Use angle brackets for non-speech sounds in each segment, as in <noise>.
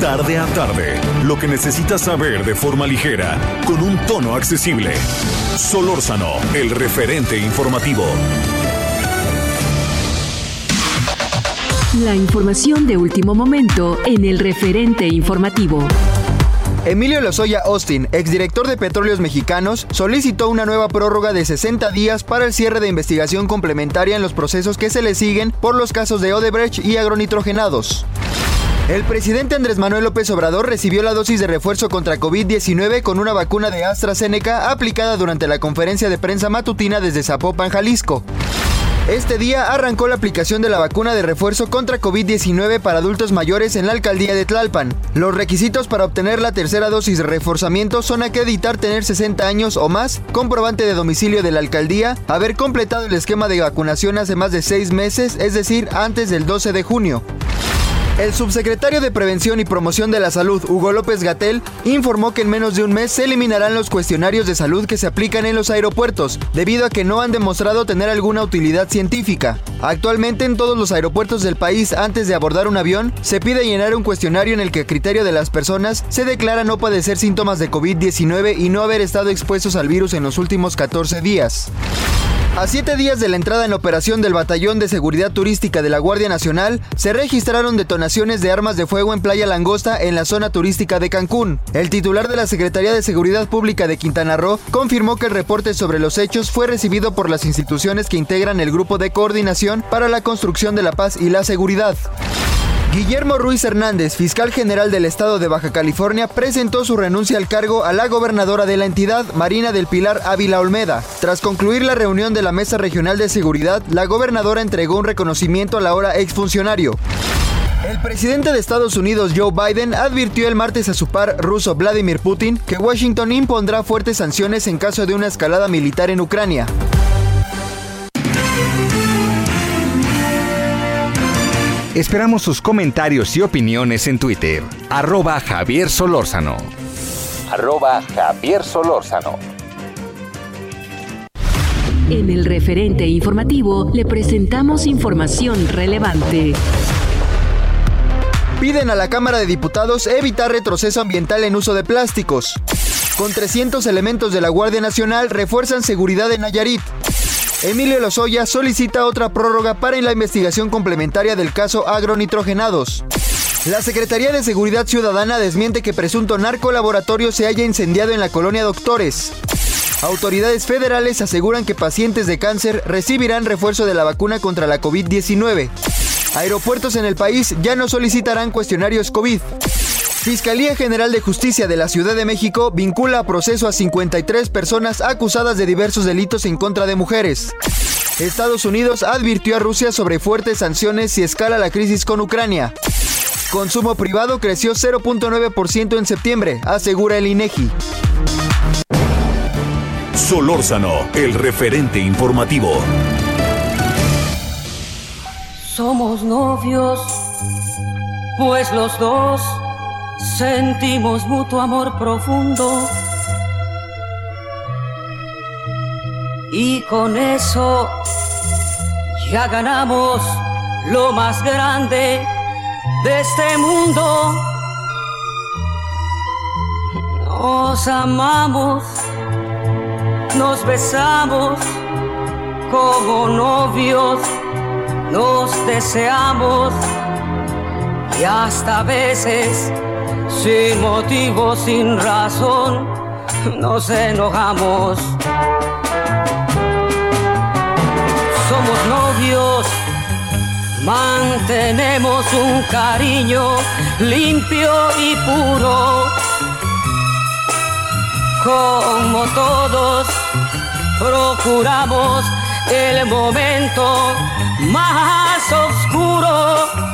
Tarde a tarde, lo que necesitas saber de forma ligera, con un tono accesible. Solórzano, el referente informativo. La información de último momento en el referente informativo. Emilio Lozoya Austin, exdirector de Petróleos Mexicanos, solicitó una nueva prórroga de 60 días para el cierre de investigación complementaria en los procesos que se le siguen por los casos de Odebrecht y agronitrogenados. El presidente Andrés Manuel López Obrador recibió la dosis de refuerzo contra COVID-19 con una vacuna de AstraZeneca aplicada durante la conferencia de prensa matutina desde Zapopan, Jalisco. Este día arrancó la aplicación de la vacuna de refuerzo contra COVID-19 para adultos mayores en la alcaldía de Tlalpan. Los requisitos para obtener la tercera dosis de reforzamiento son acreditar tener 60 años o más, comprobante de domicilio de la alcaldía, haber completado el esquema de vacunación hace más de seis meses, es decir, antes del 12 de junio. El subsecretario de Prevención y Promoción de la Salud, Hugo López Gatel, informó que en menos de un mes se eliminarán los cuestionarios de salud que se aplican en los aeropuertos, debido a que no han demostrado tener alguna utilidad científica. Actualmente en todos los aeropuertos del país, antes de abordar un avión, se pide llenar un cuestionario en el que a criterio de las personas se declara no padecer síntomas de COVID-19 y no haber estado expuestos al virus en los últimos 14 días. A siete días de la entrada en operación del Batallón de Seguridad Turística de la Guardia Nacional, se registraron detonaciones de armas de fuego en Playa Langosta en la zona turística de Cancún. El titular de la Secretaría de Seguridad Pública de Quintana Roo confirmó que el reporte sobre los hechos fue recibido por las instituciones que integran el Grupo de Coordinación para la Construcción de la Paz y la Seguridad. Guillermo Ruiz Hernández, fiscal general del estado de Baja California, presentó su renuncia al cargo a la gobernadora de la entidad, Marina del Pilar Ávila Olmeda. Tras concluir la reunión de la Mesa Regional de Seguridad, la gobernadora entregó un reconocimiento al ahora exfuncionario. El presidente de Estados Unidos, Joe Biden, advirtió el martes a su par ruso Vladimir Putin que Washington impondrá fuertes sanciones en caso de una escalada militar en Ucrania. Esperamos sus comentarios y opiniones en Twitter. Arroba Javier Solórzano. Arroba Javier Solórzano. En el referente informativo le presentamos información relevante. Piden a la Cámara de Diputados evitar retroceso ambiental en uso de plásticos. Con 300 elementos de la Guardia Nacional refuerzan seguridad en Nayarit. Emilio Lozoya solicita otra prórroga para la investigación complementaria del caso agronitrogenados. La Secretaría de Seguridad Ciudadana desmiente que presunto narcolaboratorio se haya incendiado en la colonia Doctores. Autoridades federales aseguran que pacientes de cáncer recibirán refuerzo de la vacuna contra la COVID-19. Aeropuertos en el país ya no solicitarán cuestionarios COVID. Fiscalía General de Justicia de la Ciudad de México vincula a proceso a 53 personas acusadas de diversos delitos en contra de mujeres. Estados Unidos advirtió a Rusia sobre fuertes sanciones si escala la crisis con Ucrania. Consumo privado creció 0.9% en septiembre, asegura el INEGI. Solórzano, el referente informativo. Somos novios, pues los dos sentimos mutuo amor profundo. Y con eso ya ganamos lo más grande de este mundo. Nos amamos, nos besamos como novios, nos deseamos y hasta veces sin motivo, sin razón, nos enojamos. Somos novios, mantenemos un cariño limpio y puro. Como todos, procuramos el momento más oscuro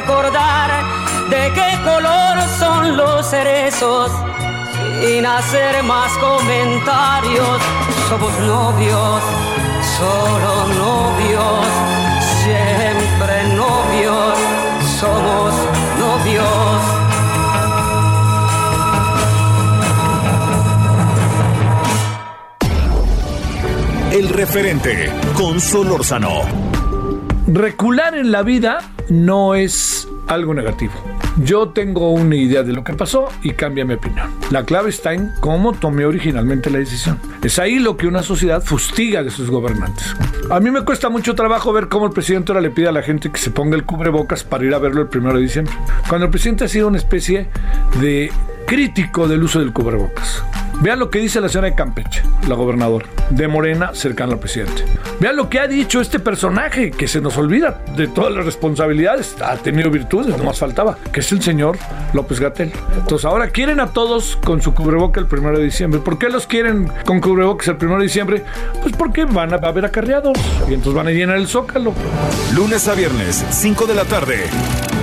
Recordar de qué color son los cerezos. Sin hacer más comentarios, somos novios, solo novios, siempre novios, somos novios. El referente con Solórzano. Recular en la vida no es algo negativo. Yo tengo una idea de lo que pasó y cambia mi opinión. La clave está en cómo tomé originalmente la decisión. Es ahí lo que una sociedad fustiga de sus gobernantes. A mí me cuesta mucho trabajo ver cómo el presidente ahora le pide a la gente que se ponga el cubrebocas para ir a verlo el primero de diciembre. Cuando el presidente ha sido una especie de crítico del uso del cubrebocas. Vean lo que dice la señora de Campeche, la gobernadora de Morena, cercana al presidente. Vean lo que ha dicho este personaje, que se nos olvida de todas las responsabilidades. Ha tenido virtudes, no más faltaba, que es el señor López Gatel. Entonces ahora quieren a todos con su cubreboca el primero de diciembre. ¿Por qué los quieren con cubrebocas el primero de diciembre? Pues porque van a haber acarreados y entonces van a llenar el zócalo. Lunes a viernes, 5 de la tarde,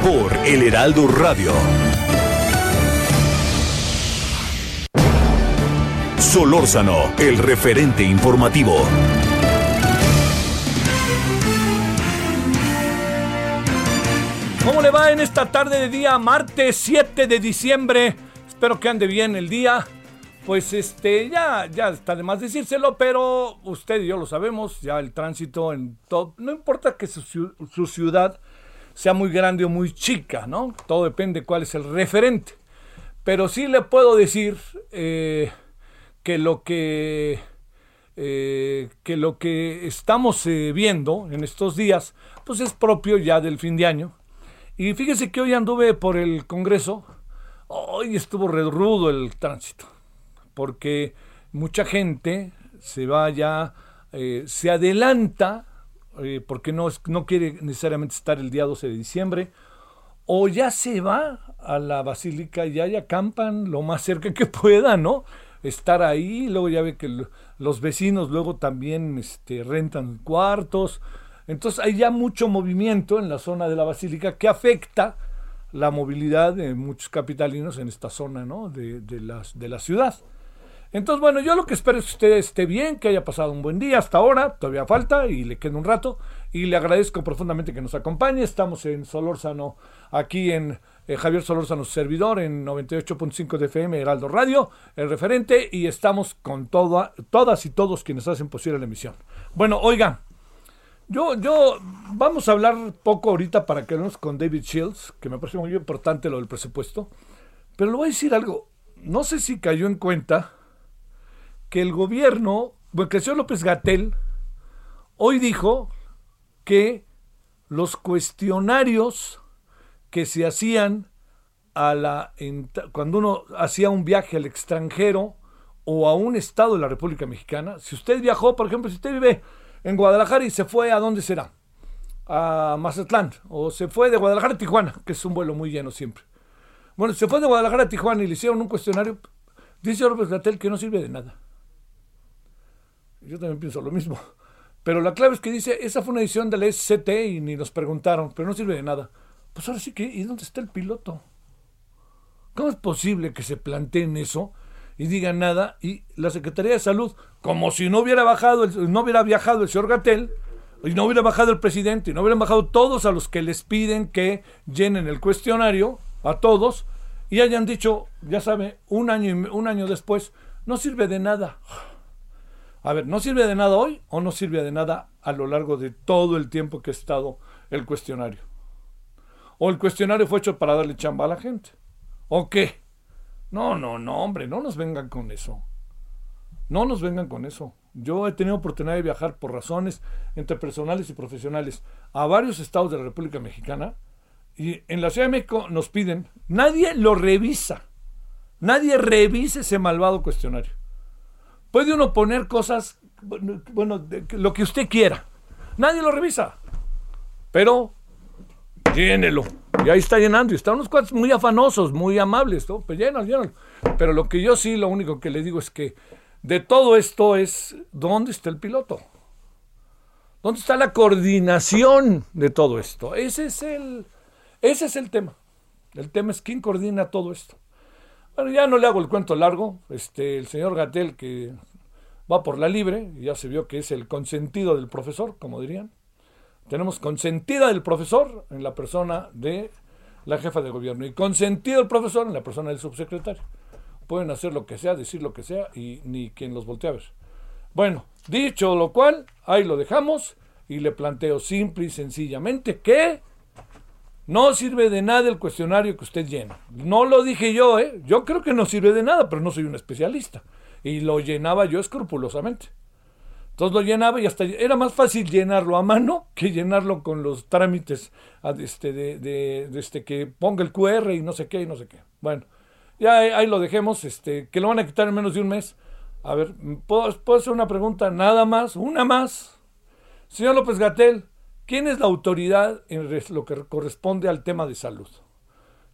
por El Heraldo Radio. Solórzano, el referente informativo. ¿Cómo le va en esta tarde de día, martes 7 de diciembre? Espero que ande bien el día. Pues este, ya, ya está de más decírselo, pero usted y yo lo sabemos, ya el tránsito en todo, no importa que su, su ciudad sea muy grande o muy chica, ¿no? Todo depende cuál es el referente. Pero sí le puedo decir eh, que lo que eh, que lo que estamos eh, viendo en estos días, pues es propio ya del fin de año. Y fíjese que hoy anduve por el Congreso, hoy estuvo rudo el tránsito, porque mucha gente se va ya, eh, se adelanta, porque no, no quiere necesariamente estar el día 12 de diciembre, o ya se va a la basílica ya, ya acampan lo más cerca que pueda, ¿no? Estar ahí, luego ya ve que lo- los vecinos luego también este, rentan cuartos. Entonces hay ya mucho movimiento en la zona de la basílica que afecta la movilidad de muchos capitalinos en esta zona, ¿no? De, de las, de la ciudad. Entonces, bueno, yo lo que espero es que usted esté bien, que haya pasado un buen día hasta ahora, todavía falta y le queda un rato. Y le agradezco profundamente que nos acompañe. Estamos en Solórzano, aquí en eh, Javier Solórzano, servidor, en 98.5 de FM, Heraldo Radio, el referente, y estamos con toda, todas y todos quienes hacen posible la emisión. Bueno, oiga, yo, yo, vamos a hablar poco ahorita para quedarnos con David Shields, que me parece muy importante lo del presupuesto, pero le voy a decir algo. No sé si cayó en cuenta que el gobierno, bueno, que el señor López Gatel hoy dijo que los cuestionarios que se hacían a la, cuando uno hacía un viaje al extranjero o a un estado de la República Mexicana, si usted viajó, por ejemplo, si usted vive en Guadalajara y se fue a dónde será, a Mazatlán, o se fue de Guadalajara a Tijuana, que es un vuelo muy lleno siempre. Bueno, se fue de Guadalajara a Tijuana y le hicieron un cuestionario, dice López Gatel que no sirve de nada. Yo también pienso lo mismo. Pero la clave es que dice, esa fue una edición de la SCT y ni nos preguntaron, pero no sirve de nada. Pues ahora sí que, ¿y dónde está el piloto? ¿Cómo es posible que se planteen eso y digan nada y la Secretaría de Salud, como si no hubiera bajado, el- no hubiera viajado el señor Gatel, y no hubiera bajado el presidente, y no hubieran bajado todos a los que les piden que llenen el cuestionario, a todos, y hayan dicho, ya sabe, un año, un año después, no sirve de nada. A ver, ¿no sirve de nada hoy o no sirve de nada a lo largo de todo el tiempo que ha estado el cuestionario? ¿O el cuestionario fue hecho para darle chamba a la gente? ¿O qué? No, no, no, hombre, no nos vengan con eso. No nos vengan con eso. Yo he tenido oportunidad de viajar por razones entre personales y profesionales a varios estados de la República Mexicana y en la Ciudad de México nos piden, nadie lo revisa, nadie revisa ese malvado cuestionario. Puede uno poner cosas, bueno, lo que usted quiera, nadie lo revisa, pero llénelo. Y ahí está llenando, y están unos cuantos muy afanosos, muy amables, ¿no? Pues llénalo, llénalo. Pero lo que yo sí, lo único que le digo es que de todo esto es, ¿dónde está el piloto? ¿Dónde está la coordinación de todo esto? Ese es el, ese es el tema. El tema es quién coordina todo esto. Bueno, ya no le hago el cuento largo. Este, el señor Gatel, que va por la libre, ya se vio que es el consentido del profesor, como dirían. Tenemos consentida del profesor en la persona de la jefa de gobierno y consentido del profesor en la persona del subsecretario pueden hacer lo que sea, decir lo que sea y ni quien los voltea a ver. Bueno, dicho lo cual, ahí lo dejamos y le planteo simple y sencillamente que no sirve de nada el cuestionario que usted llena. No lo dije yo, ¿eh? Yo creo que no sirve de nada, pero no soy un especialista. Y lo llenaba yo escrupulosamente. Entonces lo llenaba y hasta era más fácil llenarlo a mano que llenarlo con los trámites este, de, de, este, que ponga el QR y no sé qué y no sé qué. Bueno, ya ahí, lo dejemos, este, que lo van a quitar en menos de un mes. A ver, ¿puedo, hacer una pregunta? Nada más, una más. Señor López Gatel, ¿quién es la autoridad en lo que corresponde al tema de salud?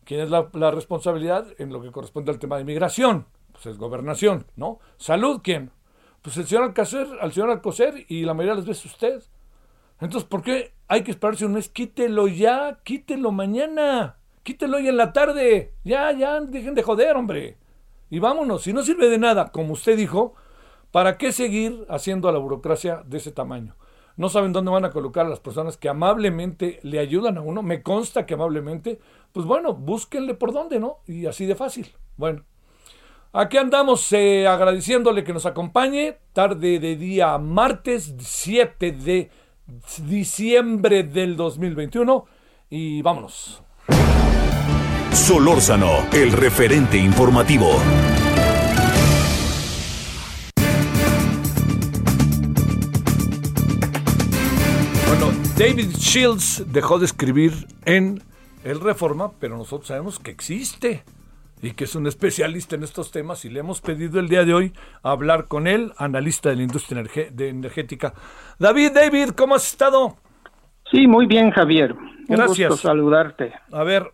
¿Quién es la, responsabilidad en lo que corresponde al tema de inmigración? Pues es gobernación, ¿no? ¿Salud quién? Pues el señor Alcocer, al señor Alcocer y la mayoría de las veces usted. Entonces, ¿por qué hay que esperarse un mes? Quítelo ya, quítelo mañana. Quítelo hoy en la tarde. Ya, ya, dejen de joder, hombre. Y vámonos. Si no sirve de nada, como usted dijo, ¿para qué seguir haciendo a la burocracia de ese tamaño? No saben dónde van a colocar a las personas que amablemente le ayudan a uno. Me consta que amablemente. Pues bueno, búsquenle por dónde, ¿no? Y así de fácil. Bueno. Aquí andamos eh, agradeciéndole que nos acompañe. Tarde de día martes 7 de diciembre del 2021. Y vámonos. Solórzano, el referente informativo. Bueno, David Shields dejó de escribir en El Reforma, pero nosotros sabemos que existe y que es un especialista en estos temas y le hemos pedido el día de hoy hablar con él, analista de la industria energética. David, David, ¿cómo has estado? Sí, muy bien, Javier. Gracias. Un gusto saludarte. A ver,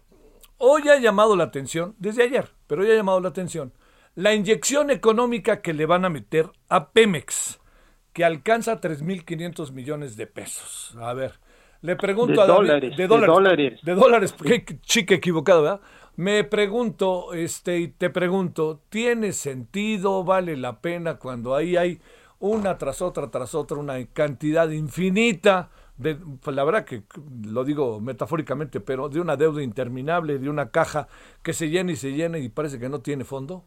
Hoy ha llamado la atención, desde ayer, pero hoy ha llamado la atención, la inyección económica que le van a meter a Pemex, que alcanza 3.500 millones de pesos. A ver, le pregunto a David, de dólares, de dólares, qué chica equivocado, ¿verdad? Me pregunto, este, y te pregunto, ¿tiene sentido, vale la pena cuando ahí hay una tras otra, tras otra, una cantidad infinita pues, la verdad que lo digo metafóricamente, pero de una deuda interminable, de una caja que se llena y se llena y parece que no tiene fondo?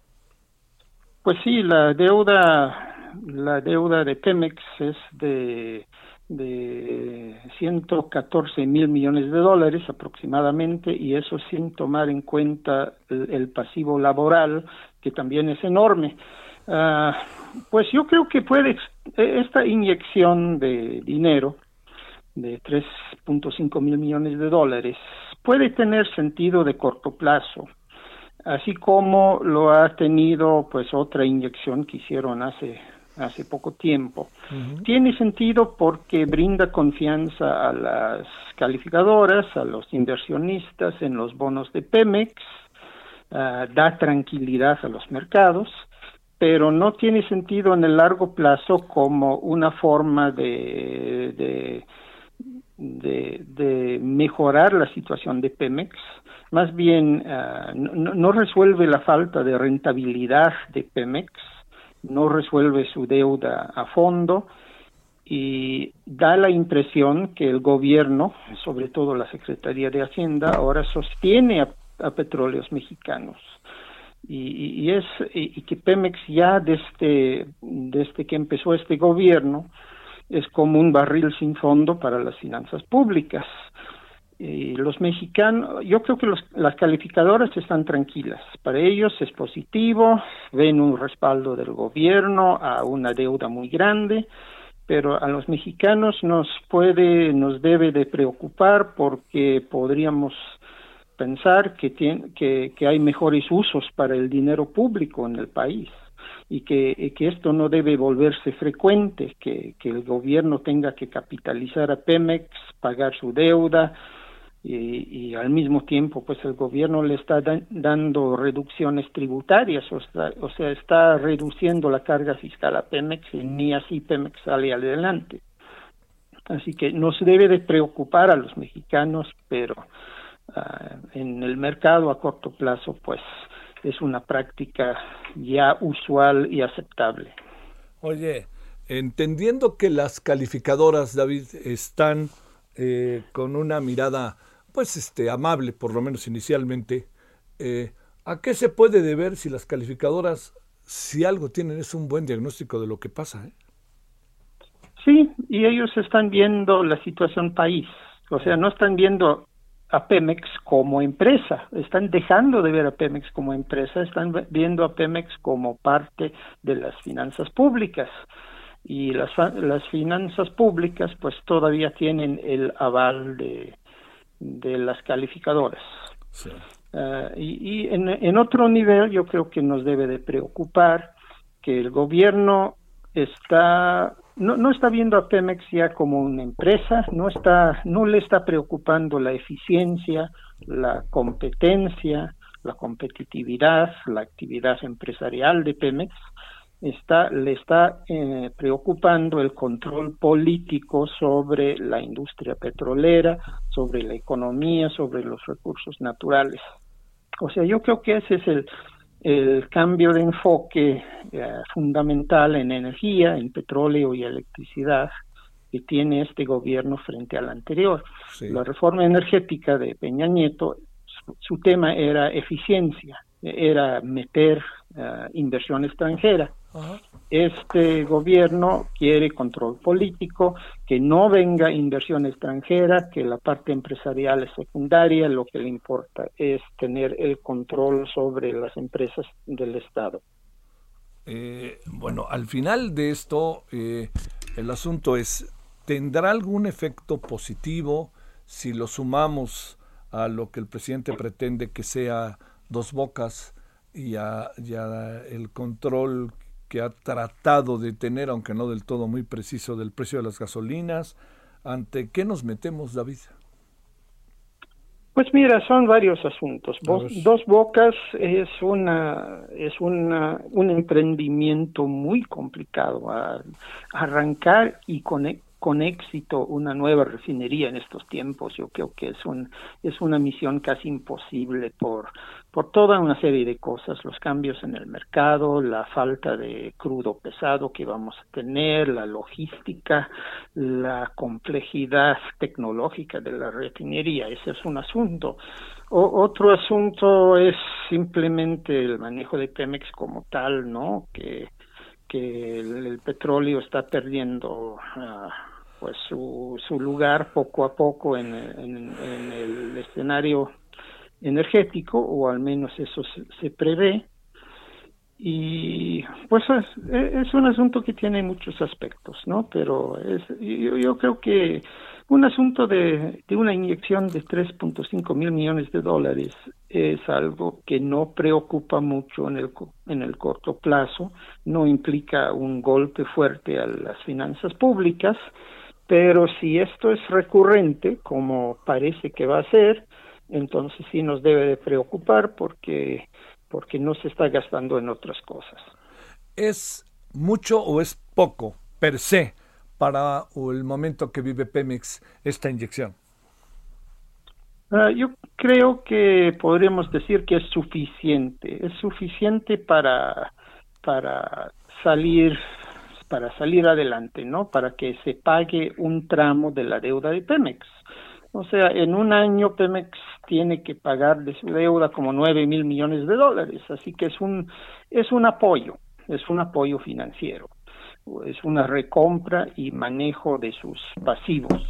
Pues sí, la deuda, la deuda de Pemex es de, de 114 mil millones de dólares aproximadamente y eso sin tomar en cuenta el, pasivo laboral que también es enorme. Ah, pues yo creo que puede esta inyección de dinero de 3.5 mil millones de dólares puede tener sentido de corto plazo, así como lo ha tenido pues otra inyección que hicieron hace hace poco tiempo. Tiene sentido porque brinda confianza a las calificadoras, a los inversionistas en los bonos de Pemex, ah, da tranquilidad a los mercados, pero no tiene sentido en el largo plazo como una forma de de, mejorar la situación de Pemex, más bien ah, no, resuelve la falta de rentabilidad de Pemex, no resuelve su deuda a fondo y da la impresión que el gobierno, sobre todo la Secretaría de Hacienda, ahora sostiene a, petróleos mexicanos. Y, es y que Pemex ya desde, desde que empezó este gobierno es como un barril sin fondo para las finanzas públicas. Y los mexicanos, yo creo que las calificadoras están tranquilas. Para ellos es positivo, ven un respaldo del gobierno a una deuda muy grande, pero a los mexicanos nos puede, nos debe de preocupar porque podríamos pensar que, tiene, que, que hay mejores usos para el dinero público en el país y que, esto no debe volverse frecuente, que el gobierno tenga que capitalizar a Pemex, pagar su deuda, y, al mismo tiempo pues el gobierno le está dando reducciones tributarias o, o sea está reduciendo la carga fiscal a Pemex y ni así Pemex sale adelante. Así que nos debe de preocupar a los mexicanos pero ah, en el mercado a corto plazo pues es una práctica ya usual y aceptable. Oye entendiendo que las calificadoras David están eh, con una mirada pues este amable, por lo menos inicialmente. Eh, ¿A qué se puede deber si las calificadoras, si algo tienen, es un buen diagnóstico de lo que pasa? Eh? Sí, y ellos están viendo la situación país, o sea, no están viendo a Pemex como empresa, están dejando de ver a Pemex como empresa, están viendo a Pemex como parte de las finanzas públicas y las, las finanzas públicas pues todavía tienen el aval de, de las calificadoras. Ah, y, en, en, otro nivel yo creo que nos debe de preocupar que el gobierno está no, no está viendo a Pemex ya como una empresa, no está no le está preocupando la eficiencia, la competencia, la competitividad, la actividad empresarial de Pemex, está, le está eh, preocupando el control político sobre la industria petrolera, sobre la economía, sobre los recursos naturales. O sea, yo creo que ese es el, el cambio de enfoque eh, fundamental en energía, en petróleo y electricidad que tiene este gobierno frente al anterior. La reforma energética de Peña Nieto, su, tema era eficiencia, era meter uh, inversión extranjera este gobierno quiere control político, que no venga inversión extranjera, que la parte empresarial es secundaria, lo que le importa es tener el control sobre las empresas del Estado. Eh, bueno, al final de esto, eh, el asunto es, ¿tendrá algún efecto positivo si lo sumamos a lo que el presidente pretende que sea dos bocas y a, y a el control que ha tratado de tener, aunque no del todo muy preciso, del precio de las gasolinas. ¿Ante qué nos metemos, David? Pues mira, son varios asuntos. Dos Bocas es una es una, un emprendimiento muy complicado a arrancar y conectar con éxito una nueva refinería en estos tiempos. Yo creo que es un es una misión casi imposible por por toda una serie de cosas, los cambios en el mercado, la falta de crudo pesado que vamos a tener, la logística, la complejidad tecnológica de la refinería, ese es un asunto. otro asunto es simplemente el manejo de Pemex como tal, ¿no? Que que el, petróleo está perdiendo uh, pues su, su lugar poco a poco en, el escenario energético o al menos eso se, prevé. Y pues es, es, un asunto que tiene muchos aspectos no pero es yo, yo creo que un asunto de, de una inyección de 3.5 mil millones de dólares es algo que no preocupa mucho en el, en el corto plazo, no implica un golpe fuerte a las finanzas públicas, pero si esto es recurrente, como parece que va a ser, entonces sí nos debe de preocupar porque, porque no se está gastando en otras cosas. ¿Es mucho o es poco per se para el momento que vive Pemex esta inyección? Ah, yo creo que podríamos decir que es suficiente, es suficiente para, para salir para salir adelante, ¿no? Para que se pague un tramo de la deuda de Pemex. O sea, en un año Pemex tiene que pagar de su deuda como nueve mil millones de dólares, así que es un es un apoyo, es un apoyo financiero, es una recompra y manejo de sus pasivos.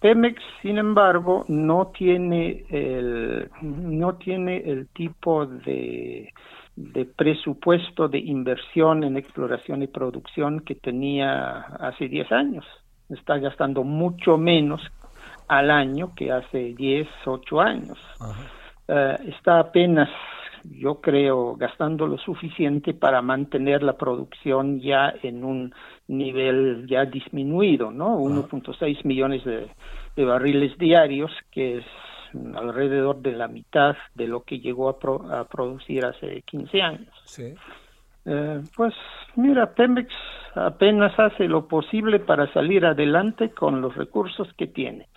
Pemex, sin embargo, no tiene el, no tiene el tipo de, de presupuesto de inversión en exploración y producción que tenía hace 10 años. Está gastando mucho menos al año que hace 10, 8 años. Eh, está apenas, yo creo, gastando lo suficiente para mantener la producción ya en un nivel ya disminuido, ¿no? 1.6 millones de, barriles diarios, que es alrededor de la mitad de lo que llegó a, producir hace 15 años. Sí. Eh, pues mira, Pemex apenas hace lo posible para salir adelante con los recursos que tiene.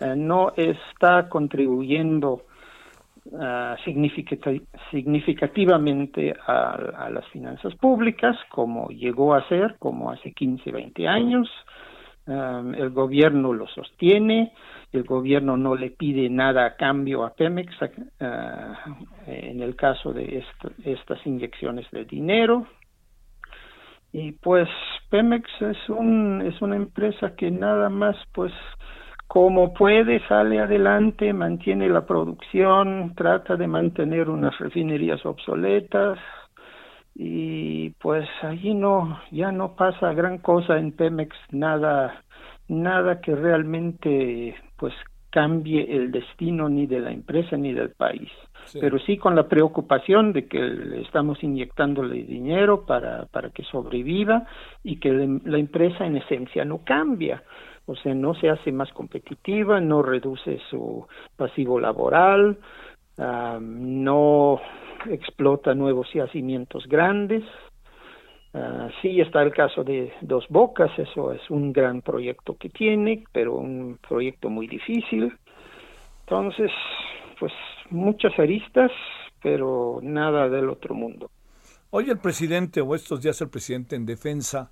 Eh, no está contribuyendo uh, significativamente a, las finanzas públicas como llegó a ser, como hace 15, 20 años. El gobierno lo sostiene, el gobierno no le pide nada a cambio a Pemex en el caso de estas inyecciones de dinero. Y pues Pemex es un es una empresa que nada más pues como puede, sale adelante, mantiene la producción, trata de mantener unas refinerías obsoletas y pues allí no, ya no pasa gran cosa en Pemex, nada, nada que realmente pues cambie el destino ni de la empresa ni del país. Pero sí con la preocupación de que le estamos inyectándole dinero para, para que sobreviva y que la empresa en esencia no cambia o sea, no se hace más competitiva, no reduce su pasivo laboral, no explota nuevos yacimientos grandes. Uh, sí está el caso de Dos Bocas, eso es un gran proyecto que tiene, pero un proyecto muy difícil. Entonces, pues muchas aristas, pero nada del otro mundo. Hoy el presidente, o estos días el presidente en defensa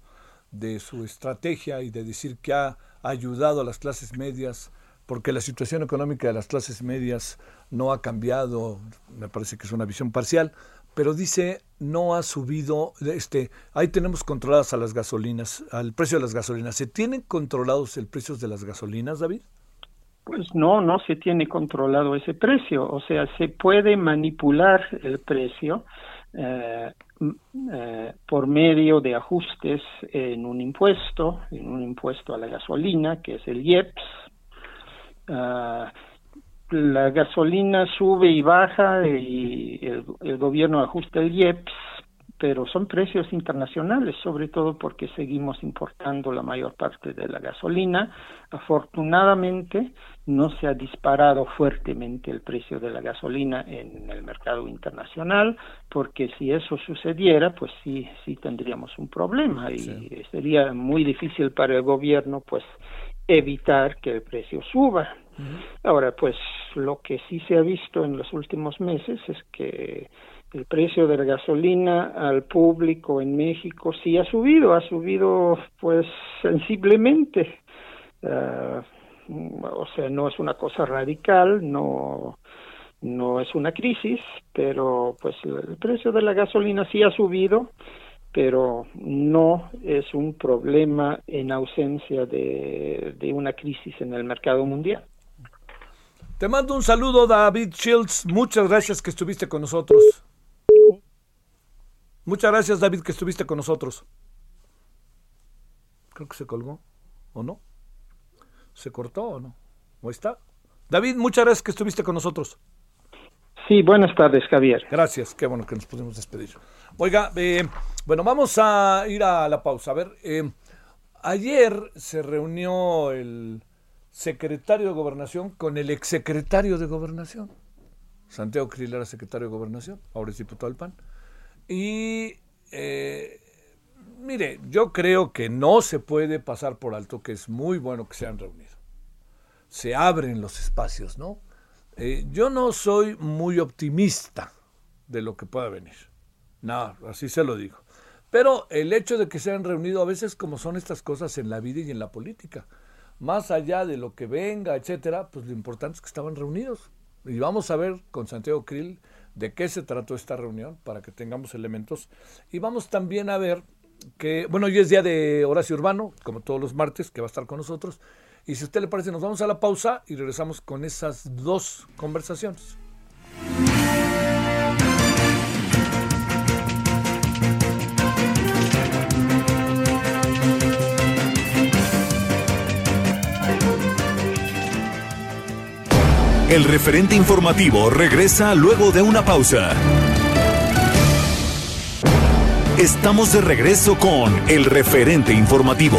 de su estrategia y de decir que ha ayudado a las clases medias, porque la situación económica de las clases medias no ha cambiado, me parece que es una visión parcial, pero dice no ha subido, este, ahí tenemos controladas a las gasolinas, al precio de las gasolinas. ¿Se tienen controlados el precio de las gasolinas, David? Pues no, no se tiene controlado ese precio, o sea, se puede manipular el precio eh, eh, por medio de ajustes en un impuesto, en un impuesto a la gasolina, que es el IEPS. Ah, la gasolina sube y baja y el, el gobierno ajusta el IEPS pero son precios internacionales, sobre todo porque seguimos importando la mayor parte de la gasolina. Afortunadamente, no se ha disparado fuertemente el precio de la gasolina en el mercado internacional, porque si eso sucediera, pues sí, sí tendríamos un problema y sería muy difícil para el gobierno, pues, evitar que el precio suba. Ahora, pues, lo que sí se ha visto en los últimos meses es que el precio de la gasolina al público en México sí ha subido, ha subido pues sensiblemente. Ah, o sea, no es una cosa radical, no no es una crisis, pero pues el precio de la gasolina sí ha subido, pero no es un problema en ausencia de, una crisis en el mercado mundial. Te mando un saludo, David Shields. Muchas gracias que estuviste con nosotros. Muchas gracias, David, que estuviste con nosotros. Creo que se colgó, ¿o no? ¿Se cortó o no? ¿O está? David, muchas gracias que estuviste con nosotros. Sí, buenas tardes, Javier. Gracias, qué bueno que nos pudimos despedir. Oiga, eh, bueno, vamos a ir a la pausa. A ver, eh, ayer se reunió el secretario de Gobernación con el exsecretario de Gobernación. Santiago Krill era secretario de Gobernación, ahora es diputado del PAN. Y eh, mire, yo creo que no se puede pasar por alto que es muy bueno que se han reunido. Se abren los espacios, ¿no? Eh, yo no soy muy optimista de lo que pueda venir. No, así se lo digo. Pero el hecho de que se han reunido a veces como son estas cosas en la vida y en la política, más allá de lo que venga, etcétera, pues lo importante es que estaban reunidos. Y vamos a ver con Santiago Krill de qué se trató esta reunión para que tengamos elementos. Y vamos también a ver que, bueno, hoy es día de Horacio Urbano, como todos los martes, que va a estar con nosotros. Y si a usted le parece, nos vamos a la pausa y regresamos con esas dos conversaciones. El referente informativo regresa luego de una pausa. Estamos de regreso con el referente informativo.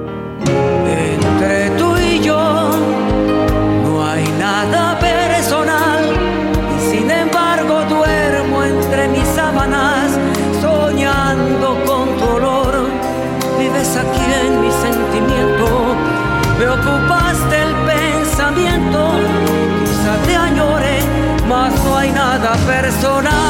Nada personal. Y sin embargo duermo entre mis sábanas soñando con tu olor. Vives aquí en mi sentimiento, me ocupaste el quizá te añore, mas no hay nada personal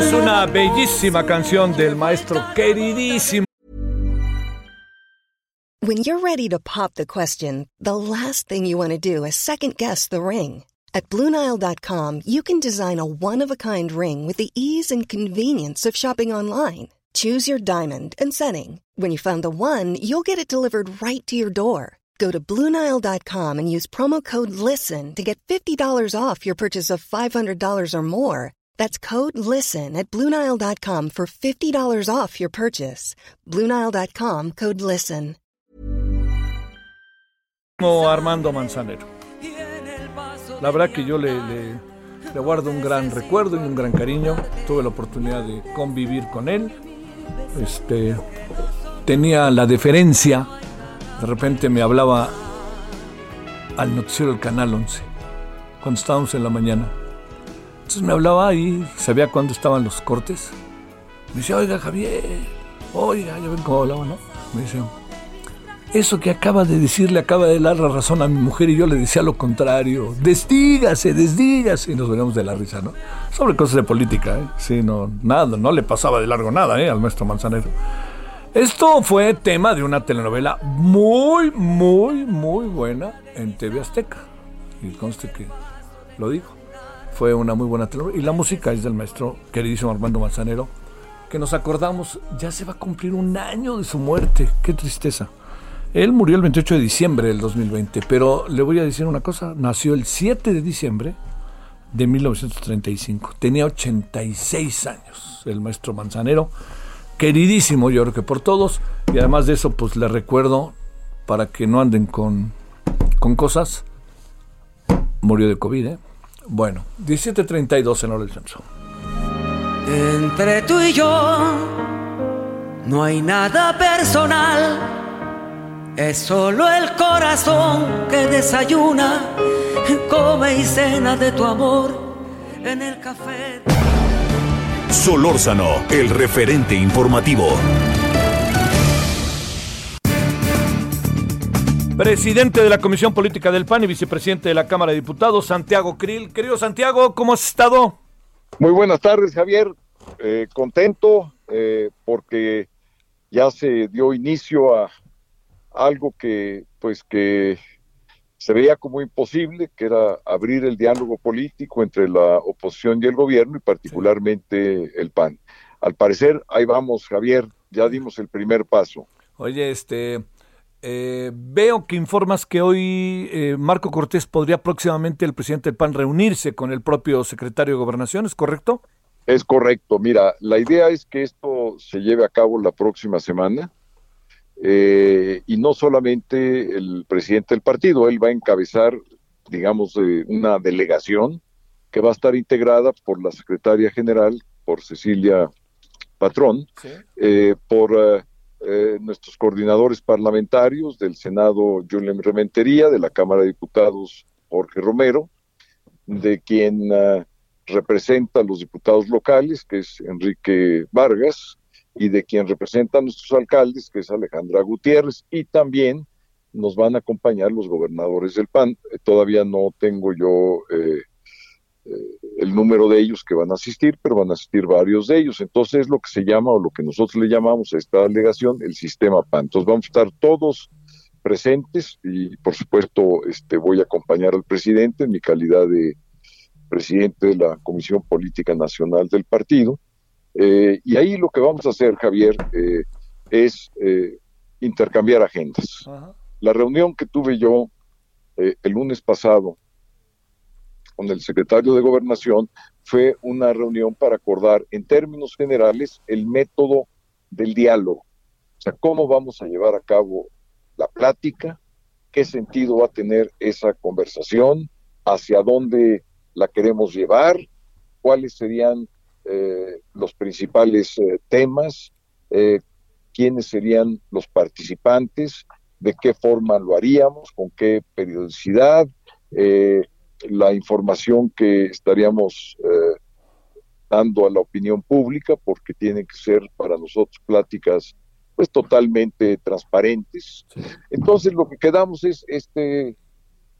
es una bellísima canción del maestro queridísimo. When you're ready to pop the question, the last thing you want to do is second guess the ring. At Bluenile.com, you can design a one of a kind ring with the ease and convenience of shopping online. Choose your diamond and setting. When you find the one, you'll get it delivered right to your door. Go to Bluenile.com and use promo code LISTEN to get $50 off your purchase of $500 or more. That's code LISTEN at Bluenile.com for $50 off your purchase. Bluenile.com code LISTEN. Armando Manzanero. La verdad que yo le, guardo un gran recuerdo y un gran cariño. Tuve la oportunidad de convivir con él. Este, tenía la deferencia. De repente me hablaba al noticiero del Canal 11, cuando estábamos en la mañana entonces me hablaba y sabía cuándo estaban los cortes. Me decía, oiga Javier, oiga, ya ven cómo hablaba, ¿no? Me dice, eso que acaba de decirle acaba de dar la razón a mi mujer y yo le decía lo contrario. Desdígase, desdígase. Y nos veníamos de la risa, ¿no? Sobre cosas de política, ¿eh? Sí, no, nada, no le pasaba de largo nada, ¿eh? Al maestro Manzanero. Esto fue tema de una telenovela muy, muy, muy buena en TV Azteca. Y conste que lo dijo fue una muy buena telenovela. Y la música es del maestro queridísimo Armando Manzanero, que nos acordamos, ya se va a cumplir un año de su muerte. Qué tristeza. Él murió el 28 de diciembre del 2020, pero le voy a decir una cosa, nació el 7 de diciembre de 1935. Tenía 86 años el maestro Manzanero, queridísimo yo creo que por todos, y además de eso pues le recuerdo, para que no anden con, con cosas, murió de COVID, ¿eh? Bueno, 17.32 en del censo. Entre tú y yo no hay nada personal, es solo el corazón que desayuna, come y cena de tu amor en el café. Solórzano, el referente informativo. Presidente de la Comisión Política del PAN y vicepresidente de la Cámara de Diputados, Santiago Krill. Querido Santiago, ¿cómo has estado? Muy buenas tardes, Javier. Eh, contento eh, porque ya se dio inicio a algo que, pues, que se veía como imposible, que era abrir el diálogo político entre la oposición y el gobierno y particularmente el PAN. Al parecer, ahí vamos, Javier, ya dimos el primer paso. Oye, este, eh, veo que informas que hoy eh, Marco Cortés podría próximamente el presidente del PAN reunirse con el propio secretario de Gobernación, ¿es correcto? Es correcto. Mira, la idea es que esto se lleve a cabo la próxima semana eh, y no solamente el presidente del partido, él va a encabezar, digamos, una delegación que va a estar integrada por la secretaria general, por Cecilia Patrón, eh, por eh, nuestros coordinadores parlamentarios del Senado, Julián Rementería, de la Cámara de Diputados, Jorge Romero, de quien representa a los diputados locales, que es Enrique Vargas, y de quien representa a nuestros alcaldes, que es Alejandra Gutiérrez, y también nos van a acompañar los gobernadores del PAN. Eh, todavía no tengo yo eh, el número de ellos que van a asistir, pero van a asistir varios de ellos. Entonces es lo que se llama, o lo que nosotros le llamamos a esta delegación, el sistema PAN. Entonces vamos a estar todos presentes y por supuesto este voy a acompañar al presidente en mi calidad de presidente de la Comisión Política Nacional del partido. y ahí lo que vamos a hacer, Javier, es intercambiar agendas. La reunión que tuve yo eh, el lunes pasado con el secretario de Gobernación fue una reunión para acordar en términos generales el método del diálogo. O sea, cómo vamos a llevar a cabo la plática, qué sentido va a tener esa conversación, hacia dónde la queremos llevar, cuáles serían eh, los principales eh, temas, quiénes serían los participantes, de qué forma lo haríamos, con qué periodicidad, eh, la información que estaríamos eh, dando a la opinión pública, porque tienen que ser para nosotros pláticas pues totalmente transparentes. Entonces lo que quedamos es este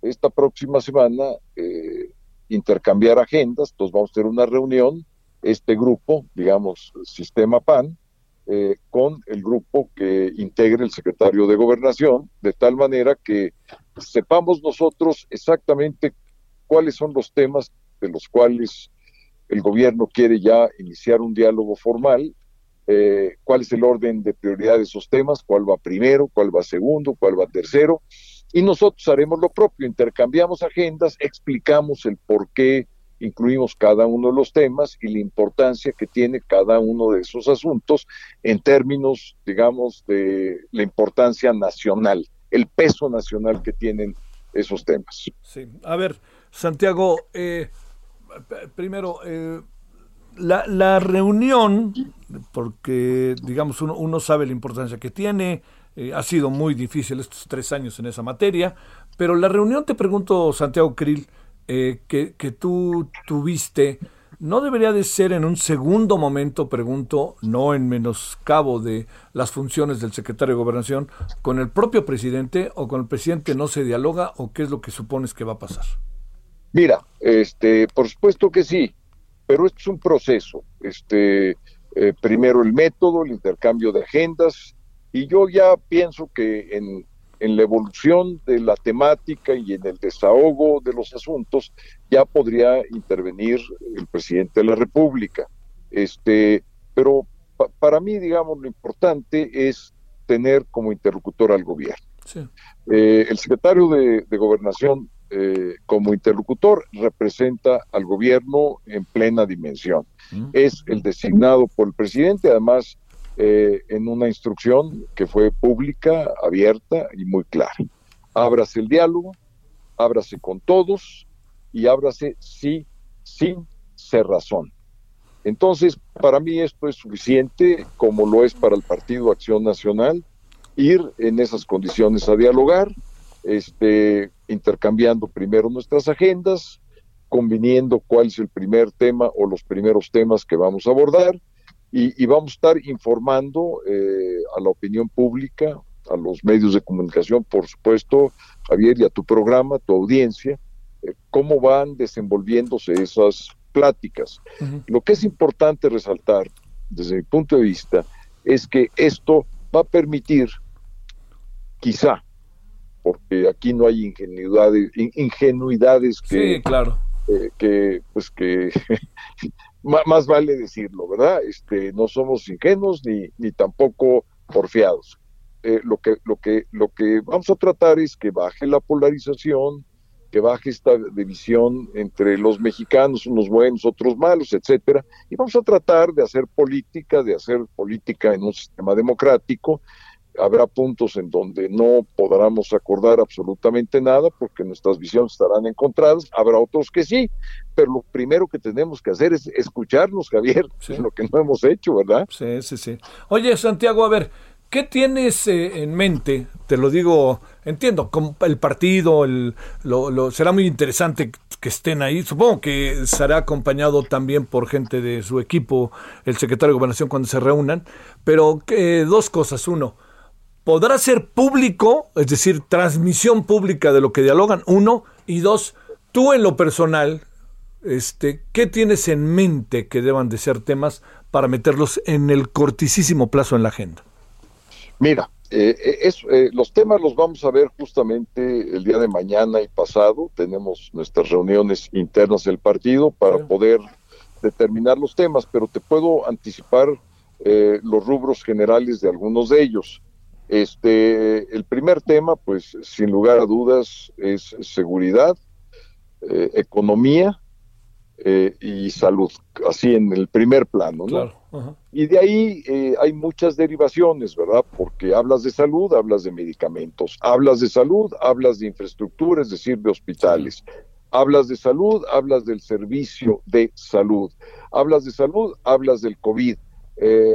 esta próxima semana eh, intercambiar agendas, entonces vamos a tener una reunión, este grupo, digamos, Sistema PAN, eh, con el grupo que integre el secretario de Gobernación, de tal manera que sepamos nosotros exactamente cuáles son los temas de los cuales el gobierno quiere ya iniciar un diálogo formal, eh, cuál es el orden de prioridad de esos temas, cuál va primero, cuál va segundo, cuál va tercero, y nosotros haremos lo propio, intercambiamos agendas, explicamos el por qué incluimos cada uno de los temas y la importancia que tiene cada uno de esos asuntos en términos, digamos, de la importancia nacional, el peso nacional que tienen esos temas. Sí, a ver, Santiago, eh, primero, eh, la, reunión, porque, digamos, uno, uno, sabe la importancia que tiene, eh, ha sido muy difícil estos tres años en esa materia, pero la reunión, te pregunto, Santiago Krill, eh, que, tú tuviste, ¿no debería de ser en un segundo momento, pregunto, no en menoscabo de las funciones del secretario de Gobernación, con el propio presidente o con el presidente no se dialoga o qué es lo que supones que va a pasar? Mira, este, por supuesto que sí, pero esto es un proceso. Este, eh, primero el método, el intercambio de agendas, y yo ya pienso que en en la evolución de la temática y en el desahogo de los asuntos, ya podría intervenir el presidente de la República. Este, pero para mí, digamos, lo importante es tener como interlocutor al gobierno. Eh, el secretario de, Gobernación, eh, como interlocutor, representa al gobierno en plena dimensión. Mm. Es el designado por el presidente, además eh, en una instrucción que fue pública, abierta y muy clara. Ábrase el diálogo, ábrase con todos y ábrase sí, sin razón. Entonces, para mí esto es suficiente, como lo es para el Partido Acción Nacional, ir en esas condiciones a dialogar, este, intercambiando primero nuestras agendas, conviniendo cuál es el primer tema o los primeros temas que vamos a abordar, y, vamos a estar informando eh, a la opinión pública, a los medios de comunicación, por supuesto, Javier, y a tu programa, tu audiencia, eh, cómo van desenvolviéndose esas pláticas. Lo que es importante resaltar, desde mi punto de vista, es que esto va a permitir, quizá, porque aquí no hay ingenuidades, ingenuidades que, sí, claro. Eh, que pues que <laughs> más vale decirlo, ¿verdad? Este, no somos ingenuos ni, ni tampoco porfiados. Eh, lo, que, lo, que, lo que vamos a tratar es que baje la polarización, que baje esta división entre los mexicanos, unos buenos, otros malos, etcétera, y vamos a tratar de hacer política, de hacer política en un sistema democrático, habrá puntos en donde no podamos acordar absolutamente nada porque nuestras visiones estarán encontradas, habrá otros que sí, pero lo primero que tenemos que hacer es escucharnos, Javier, es lo que no hemos hecho, ¿verdad? Sí, sí, sí. Oye, Santiago, a ver, ¿qué tienes eh, en mente? Te lo digo, entiendo, el partido, el, lo, lo, será muy interesante que estén ahí. Supongo que será acompañado también por gente de su equipo, el secretario de Gobernación, cuando se reúnan. Pero eh, dos cosas. Uno, podrá ser público, es decir, transmisión pública de lo que dialogan, uno, y dos, tú en lo personal, este, ¿qué tienes en mente que deban de ser temas para meterlos en el cortísimo plazo en la agenda? Mira, eh, es, eh, los temas los vamos a ver justamente el día de mañana y pasado. Tenemos nuestras reuniones internas del partido para poder determinar los temas, pero te puedo anticipar eh, los rubros generales de algunos de ellos. Este, el primer tema, pues sin lugar a dudas, es seguridad, eh, economía eh, y salud, así en el primer plano, ¿no? Y de ahí eh, hay muchas derivaciones, ¿verdad? Porque hablas de salud, hablas de medicamentos, hablas de salud, hablas de infraestructura, es decir, de hospitales. Hablas de salud, hablas del servicio de salud. Hablas de salud, hablas del COVID.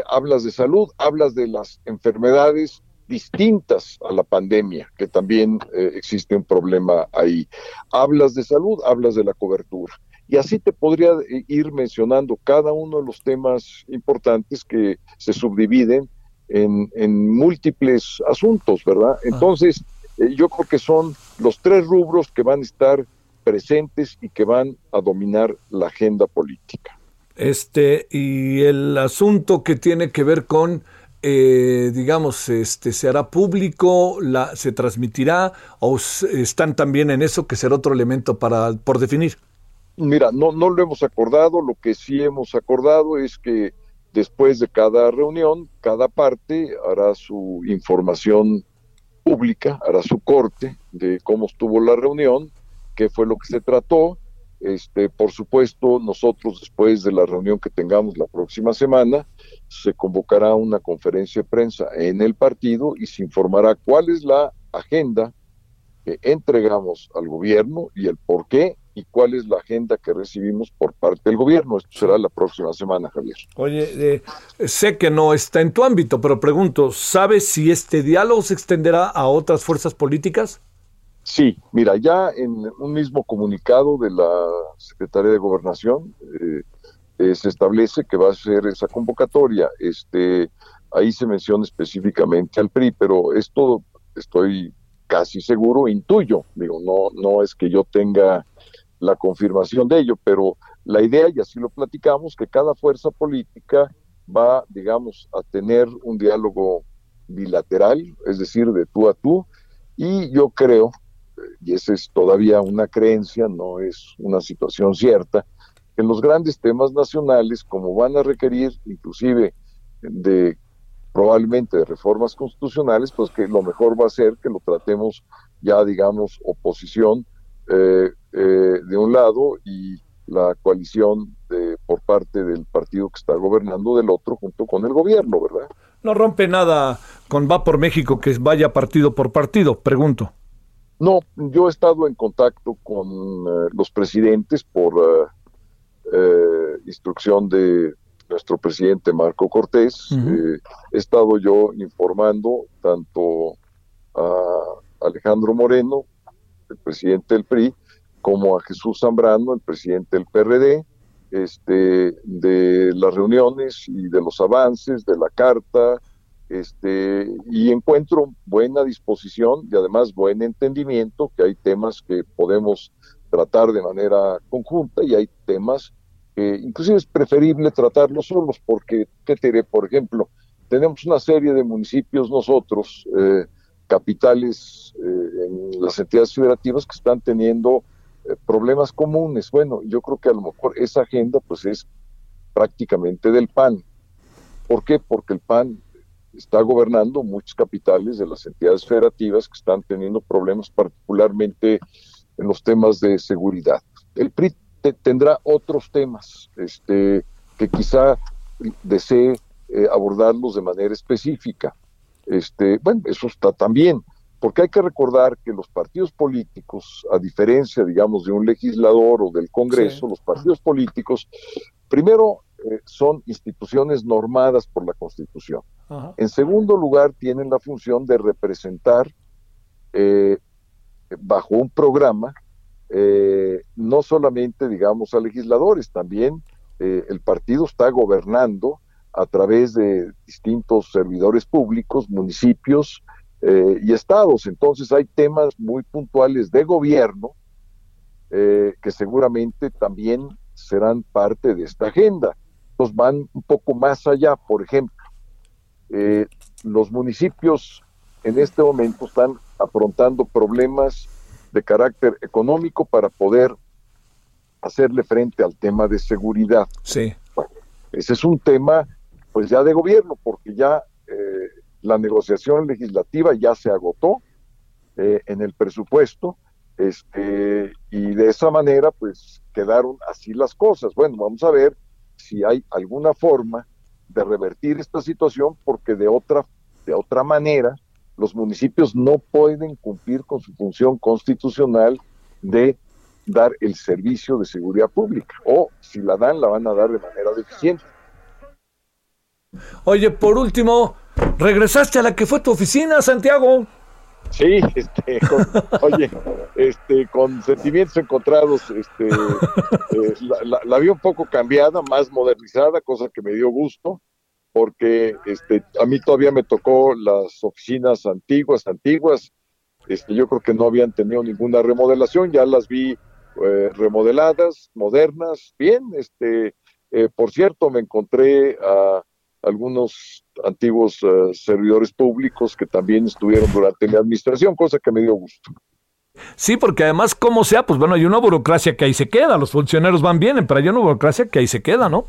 hablas de salud, hablas de las enfermedades distintas a la pandemia, que también eh, existe un problema ahí. Hablas de salud, hablas de la cobertura. Y así te podría eh, ir mencionando cada uno de los temas importantes que se subdividen en, múltiples asuntos, ¿verdad? Entonces, eh, yo creo que son los tres rubros que van a estar presentes y que van a dominar la agenda política. Este, y el asunto que tiene que ver con eh, digamos, este, se hará público, la, se transmitirá o están también en eso que será otro elemento para por definir? Mira, no, no lo hemos acordado, lo que sí hemos acordado es que después de cada reunión, cada parte hará su información pública, hará su corte de cómo estuvo la reunión, qué fue lo que se trató. Este, por supuesto, nosotros después de la reunión que tengamos la próxima semana, se convocará una conferencia de prensa en el partido y se informará cuál es la agenda que entregamos al gobierno y el por qué y cuál es la agenda que recibimos por parte del gobierno. Esto será la próxima semana, Javier. Oye, eh, sé que no está en tu ámbito, pero pregunto, ¿sabes si este diálogo se extenderá a otras fuerzas políticas? Sí, mira, ya en un mismo comunicado de la Secretaría de Gobernación, eh, eh, se establece que va a ser esa convocatoria. Este, ahí se menciona específicamente al PRI, pero esto estoy casi seguro, intuyo, digo, no, no es que yo tenga la confirmación de ello, pero la idea, y así lo platicamos, que cada fuerza política va, digamos, a tener un diálogo bilateral, es decir, de tú a tú, y yo creo, y esa es todavía una creencia, no es una situación cierta, en los grandes temas nacionales, como van a requerir inclusive de probablemente de reformas constitucionales, pues que lo mejor va a ser que lo tratemos ya, digamos, oposición eh, eh, de un lado y la coalición de, por parte del partido que está gobernando del otro junto con el gobierno, ¿verdad? No rompe nada con Va por México que vaya partido por partido, pregunto. No, yo he estado en contacto con eh, los presidentes por eh, instrucción de nuestro presidente Marco Cortés. Eh, he estado yo informando tanto a Alejandro Moreno, el presidente del PRI, como a Jesús Zambrano, el presidente del PRD, este, de las reuniones y de los avances, de la carta, este, y encuentro buena disposición y además buen entendimiento que hay temas que podemos tratar de manera conjunta y hay temas que inclusive es preferible tratarlos solos porque, ¿qué te diré? Por ejemplo, tenemos una serie de municipios nosotros, eh, capitales eh, las entidades federativas que están teniendo eh, problemas comunes. Bueno, yo creo que a lo mejor esa agenda pues es prácticamente del PAN. ¿Por qué? Porque el PAN está gobernando muchas capitales de las entidades federativas que están teniendo problemas particularmente en los temas de seguridad. El PRI tendrá otros temas este, que quizá desee eh, abordarlos de manera específica. este, bueno, eso está también, porque hay que recordar que los partidos políticos, a diferencia, digamos, de un legislador o del Congreso, los partidos políticos, primero, eh, son instituciones normadas por la Constitución. En segundo lugar, tienen la función de representar eh, bajo un programa eh, no solamente, digamos, a legisladores, también el partido está gobernando a través de distintos servidores públicos, municipios y estados. Entonces hay temas muy puntuales de gobierno que seguramente también serán parte de esta agenda van un poco más allá. Por ejemplo, eh, los municipios en este momento están afrontando problemas de carácter económico para poder hacerle frente al tema de seguridad. Sí. ese es un tema pues ya de gobierno, porque ya eh, la negociación legislativa ya se agotó eh, en el presupuesto, este, y de esa manera pues quedaron así las cosas. Bueno, vamos a ver si hay alguna forma de revertir esta situación porque de otra de otra manera los municipios no pueden cumplir con su función constitucional de dar el servicio de seguridad pública o si la dan la van a dar de manera deficiente. Oye, por último, regresaste a la que fue tu oficina, Santiago. Sí, este, oye, este, con sentimientos encontrados, este, eh, la, vi un poco cambiada, más modernizada, cosa que me dio gusto, porque este, a mí todavía me tocó las oficinas antiguas, antiguas, este, yo creo que no habían tenido ninguna remodelación, ya las vi eh, remodeladas, modernas, bien, este, eh, por cierto, me encontré a algunos antiguos eh, servidores públicos que también estuvieron durante mi administración, cosa que me dio gusto. Sí, porque además, como sea, pues bueno, hay una burocracia que ahí se queda, los funcionarios van bien, pero hay una burocracia que ahí se queda, ¿no?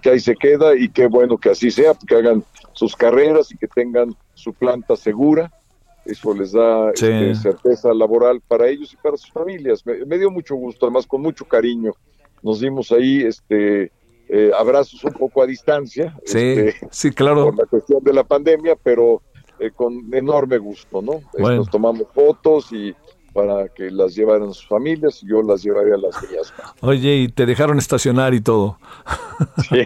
Que, ahí se queda y qué bueno que así sea, que hagan sus carreras y que tengan su planta segura. Eso les da este, certeza laboral para ellos y para sus familias. Me, me, dio mucho gusto, además con mucho cariño. Nos dimos ahí este eh, abrazos un poco a distancia. Sí, este, sí, claro. Por la cuestión de la pandemia, pero eh, con enorme gusto, ¿no? Nos tomamos fotos y para que las llevaran sus familias y yo las llevaría a las mías. Oye, y te dejaron estacionar y todo. Sí.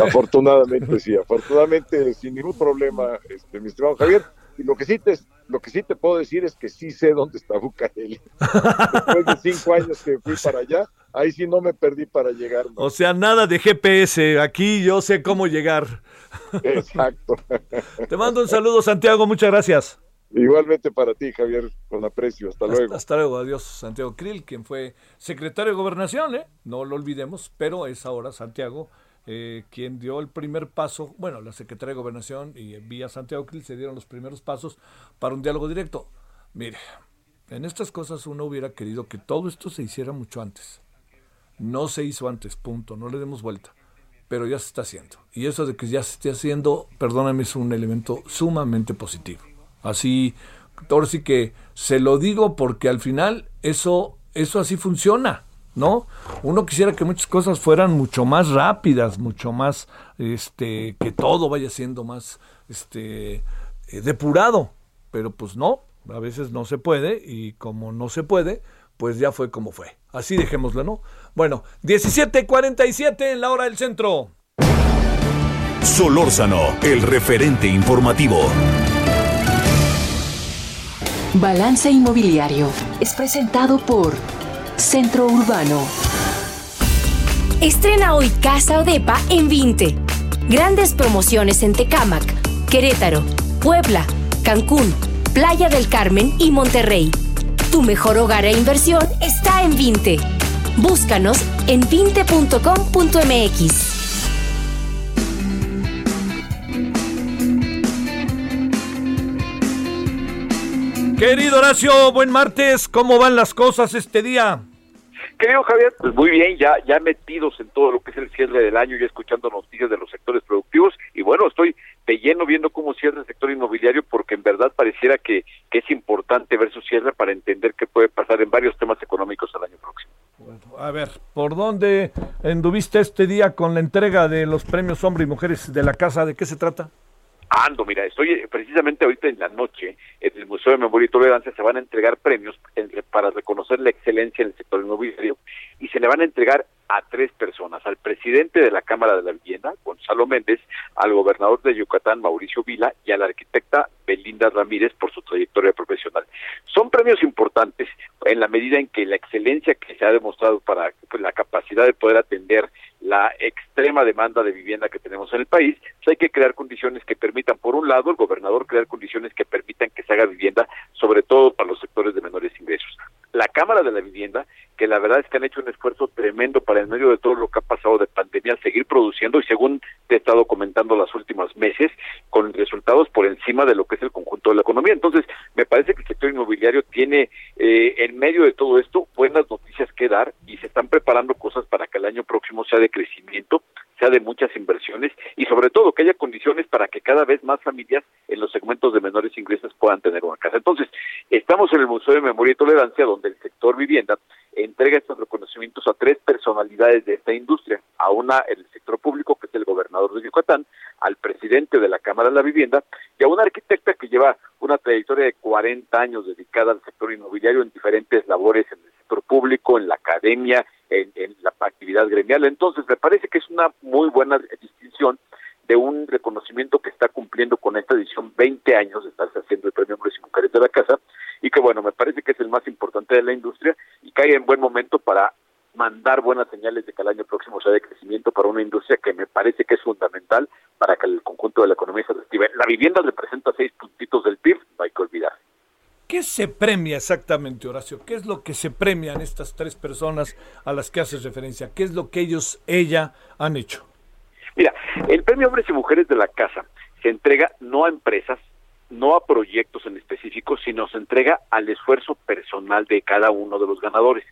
afortunadamente sí, afortunadamente sin ningún problema, este, mi estimado Javier. Y lo que sí te, lo que sí te puedo decir es que sí sé dónde está Bucareli. <laughs> Después de cinco años que fui para allá, ahí sí no me perdí para llegar. O sea, nada de GPS, aquí yo sé cómo llegar. Exacto. <laughs> Te mando un saludo, Santiago, muchas gracias. Igualmente para ti, Javier, con aprecio. Hasta, luego. Hasta luego, adiós, Santiago Krill, quien fue secretario de Gobernación, ¿eh? no lo olvidemos, pero es ahora Santiago eh, quien dio el primer paso, bueno, la Secretaría de Gobernación y vía Santiago Krill se dieron los primeros pasos para un diálogo directo. Mire, en estas cosas uno hubiera querido que todo esto se hiciera mucho antes. No se hizo antes, punto, no le demos vuelta. Pero ya se está haciendo. Y eso de que ya se esté haciendo, perdóname, es un elemento sumamente positivo. Así, ahora sí que se lo digo porque al final eso, eso así funciona. ¿no? Uno quisiera que muchas cosas fueran mucho más rápidas, mucho más, este, que todo vaya siendo más, este, eh, depurado, pero pues no, a veces no se puede y como no se puede, pues ya fue como fue. Así dejémoslo, ¿no? Bueno, 17:47 en la hora del centro. Solórzano, el referente informativo. Balance Inmobiliario es presentado por Centro Urbano. Estrena hoy Casa Odepa en 20. Grandes promociones en Tecámac, Querétaro, Puebla, Cancún, Playa del Carmen y Monterrey. Tu mejor hogar e inversión está en 20. Búscanos en 20.com.mx. Querido Horacio, buen martes. ¿Cómo van las cosas este día? Querido Javier, pues muy bien, ya, ya metidos en todo lo que es el cierre del año, ya escuchando noticias de los sectores productivos y bueno, estoy de lleno viendo cómo cierra el sector inmobiliario porque en verdad pareciera que, que es importante ver su cierre para entender qué puede pasar en varios temas económicos el año próximo. a ver, ¿por dónde anduviste este día con la entrega de los premios Hombre y Mujeres de la Casa? ¿De qué se trata? Ando, mira, estoy eh, precisamente ahorita en la noche en el Museo de Memoria y Tolerancia se van a entregar premios para reconocer la excelencia en el sector inmobiliario y se le van a entregar a tres personas, al presidente de la Cámara de la Vivienda, Gonzalo Méndez, al gobernador de Yucatán, Mauricio Vila, y a la arquitecta Belinda Ramírez por su trayectoria profesional. Son premios importantes en la medida en que la excelencia que se ha demostrado para pues, la capacidad de poder atender la extrema demanda de vivienda que tenemos en el país, pues hay que crear condiciones que permitan, por un lado, el gobernador crear condiciones que permitan que se haga vivienda, sobre todo para los sectores de menores ingresos. La Cámara de la Vivienda, que la verdad es que han hecho un esfuerzo tremendo para en medio de todo lo que ha pasado de pandemia seguir produciendo y según te he estado comentando las últimas meses, con resultados por encima de lo que es el conjunto de la economía. Entonces, me parece que el sector inmobiliario tiene eh, en medio de todo esto buenas noticias que dar y se están preparando cosas para que el año próximo sea de crecimiento, sea de muchas inversiones y sobre todo que haya condiciones para que cada vez más familias en los segmentos de menores ingresos puedan tener una casa. Entonces, estamos en el Museo de Memoria y Tolerancia donde el sector vivienda entrega estos reconocimientos a tres personalidades de esta industria, a una en el sector público, que es el gobernador de Yucatán, al presidente de la Cámara de la Vivienda y a una arquitecta que lleva una trayectoria de 40 años dedicada al sector inmobiliario en diferentes labores en el sector público, en la academia, en, la actividad gremial. Entonces, me parece que es una muy buena distinción de un reconocimiento que está cumpliendo con esta edición 20 años estarse haciendo el Premio Hombres y Mujeres de la Casa y que bueno, me parece que es el más importante de la industria cae en buen momento para mandar buenas señales de que el año próximo sea de crecimiento para una industria que me parece que es fundamental para que el conjunto de la economía se reactive. La vivienda representa seis puntitos del PIB, no hay que olvidar. ¿Qué se premia exactamente, Horacio? ¿Qué es lo que se premian estas tres personas a las que haces referencia? ¿Qué es lo que ellos, ella, han hecho? Mira, el premio Hombres y Mujeres de la Casa se entrega no a empresas, no a proyectos en específico, sino se entrega al esfuerzo personal de cada uno de los ganadores.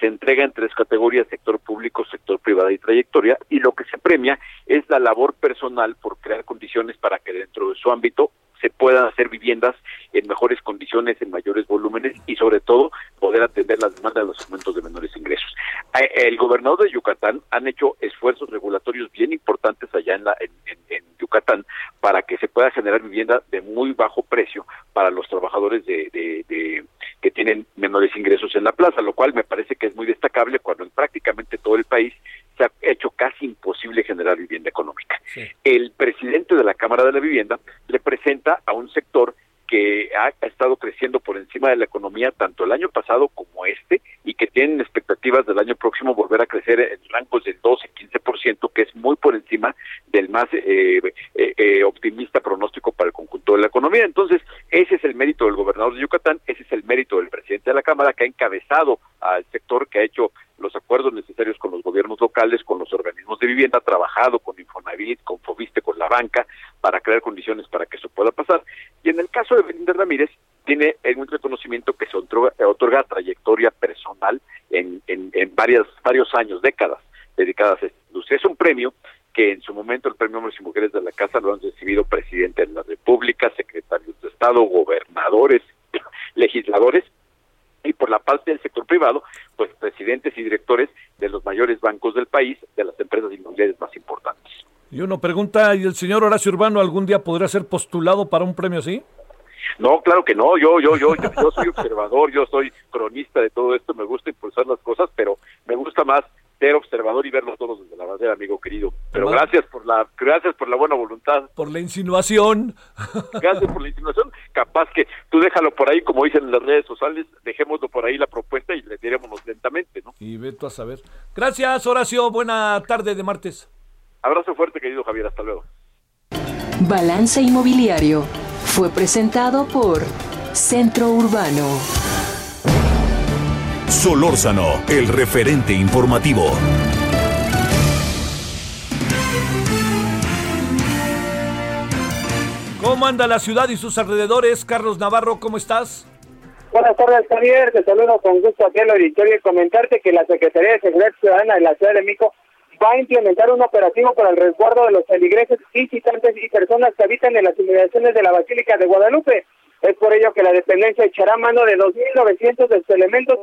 Se entrega en tres categorías, sector público, sector privado y trayectoria, y lo que se premia es la labor personal por crear condiciones para que dentro de su ámbito se puedan hacer viviendas en mejores condiciones, en mayores volúmenes y sobre todo poder atender las demandas de los segmentos de menores ingresos. Eh, el gobernador de Yucatán han hecho esfuerzos regulatorios bien importantes allá en, la, en, Yucatán para que se pueda generar vivienda de muy bajo precio para los trabajadores de, que tienen menores ingresos en la plaza, lo cual me parece que es muy destacable cuando en prácticamente todo el país se ha hecho casi imposible generar vivienda económica. El presidente de la Cámara de la Vivienda le presenta a un sector que ha, estado creciendo por encima de la economía tanto el año pasado como este y que tienen expectativas del año próximo volver a crecer en rangos del 12 15%, que es muy por encima del más eh, eh, eh, optimista pronóstico para el conjunto de la economía. Entonces, ese es el mérito del gobernador de Yucatán, ese es el mérito del presidente de la Cámara que ha encabezado al sector, que ha hecho los acuerdos necesarios con los gobiernos locales, con los organismos de vivienda, trabajado con Infonavit, con Fobiste, con la banca, para crear condiciones para que eso pueda pasar. Y en el caso de Belinda Ramírez, tiene un reconocimiento que se otorga, a trayectoria personal en, en, en varias, varios años, décadas dedicadas a esta industria. Es un premio que en su momento el Premio Hombres y Mujeres de la Casa lo han recibido presidente de la República, secretarios de Estado, gobernadores, <laughs> legisladores, y por la parte del sector privado, pues presidentes y directores de los mayores bancos del país, de las empresas inmobiliarias más importantes. Y uno pregunta, ¿y el señor Horacio Urbano algún día podrá ser postulado para un premio así? No, claro que no, yo, yo, yo, yo, soy observador, yo soy cronista de todo esto, me gusta impulsar las cosas, pero me gusta más ser observador y verlo todos desde la bandera, amigo querido. Pero gracias por la, gracias por la buena voluntad. Por la insinuación. <laughs> Gracias por la insinuación. Capaz que tú déjalo por ahí, como dicen en las redes sociales, dejémoslo por ahí la propuesta y le dirémonos lentamente, ¿no? Y veto a saber. Gracias, Horacio. Buena tarde de martes. Abrazo fuerte, querido Javier. Hasta luego. Balance Inmobiliario fue presentado por Centro Urbano. Solórzano, el referente informativo. ¿Cómo anda la ciudad y sus alrededores? Carlos Navarro, ¿cómo estás? Buenas tardes, Javier. Te saludo con gusto aquí en la auditorio y comentarte que la Secretaría de Seguridad Ciudadana de la Ciudad de México va a implementar un operativo para el resguardo de los feligreses, visitantes y personas que habitan en las inmediaciones de la Basílica de Guadalupe. Es por ello que la dependencia echará mano de 2.900 de sus elementos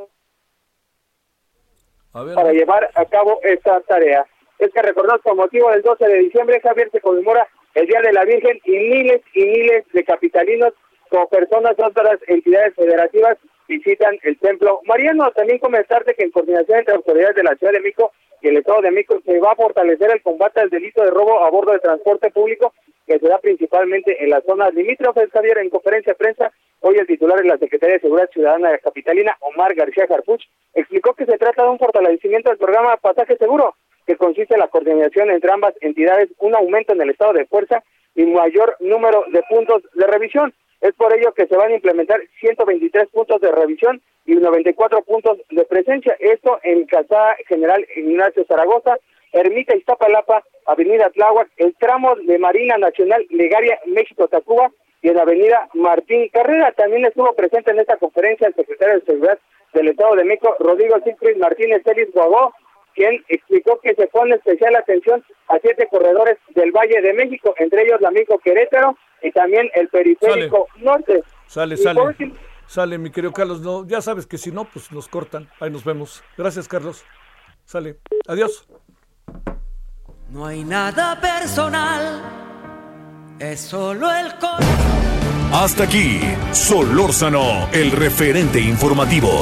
para llevar a cabo esta tarea. Es que recordar con motivo del 12 de diciembre, Javier, se conmemora el Día de la Virgen y miles y miles de capitalinos como personas de otras entidades federativas visitan el templo mariano. También comentarte que en coordinación entre autoridades de la Ciudad de México y el Estado de México se va a fortalecer el combate al delito de robo a bordo de transporte público que se da principalmente en las zonas limítrofes. Javier, en conferencia de prensa, hoy el titular de la Secretaría de Seguridad Ciudadana Capitalina, Omar García Jarpuch, explicó que se trata de un fortalecimiento del programa Pasaje Seguro, que consiste en la coordinación entre ambas entidades, un aumento en el estado de fuerza y mayor número de puntos de revisión. Es por ello que se van a implementar 123 puntos de revisión y 94 puntos de presencia. Esto en Casa General Ignacio Zaragoza, Ermita Iztapalapa, Avenida Tláhuac, el tramo de Marina Nacional Legaria México-Tacuba y en Avenida Martín Carrera. También estuvo presente en esta conferencia el secretario de Seguridad del Estado de México, Rodrigo Siegfried Martínez Celis Guagó, quien explicó que se pone especial atención a siete corredores del Valle de México, entre ellos la México Querétaro y también el periférico norte. Sale, sale. Sale, mi querido Carlos. No, ya sabes que si no, pues nos cortan. Ahí nos vemos. Gracias, Carlos. Sale. Adiós. No hay nada personal. Es solo el Hasta aquí, Solórzano, el referente informativo.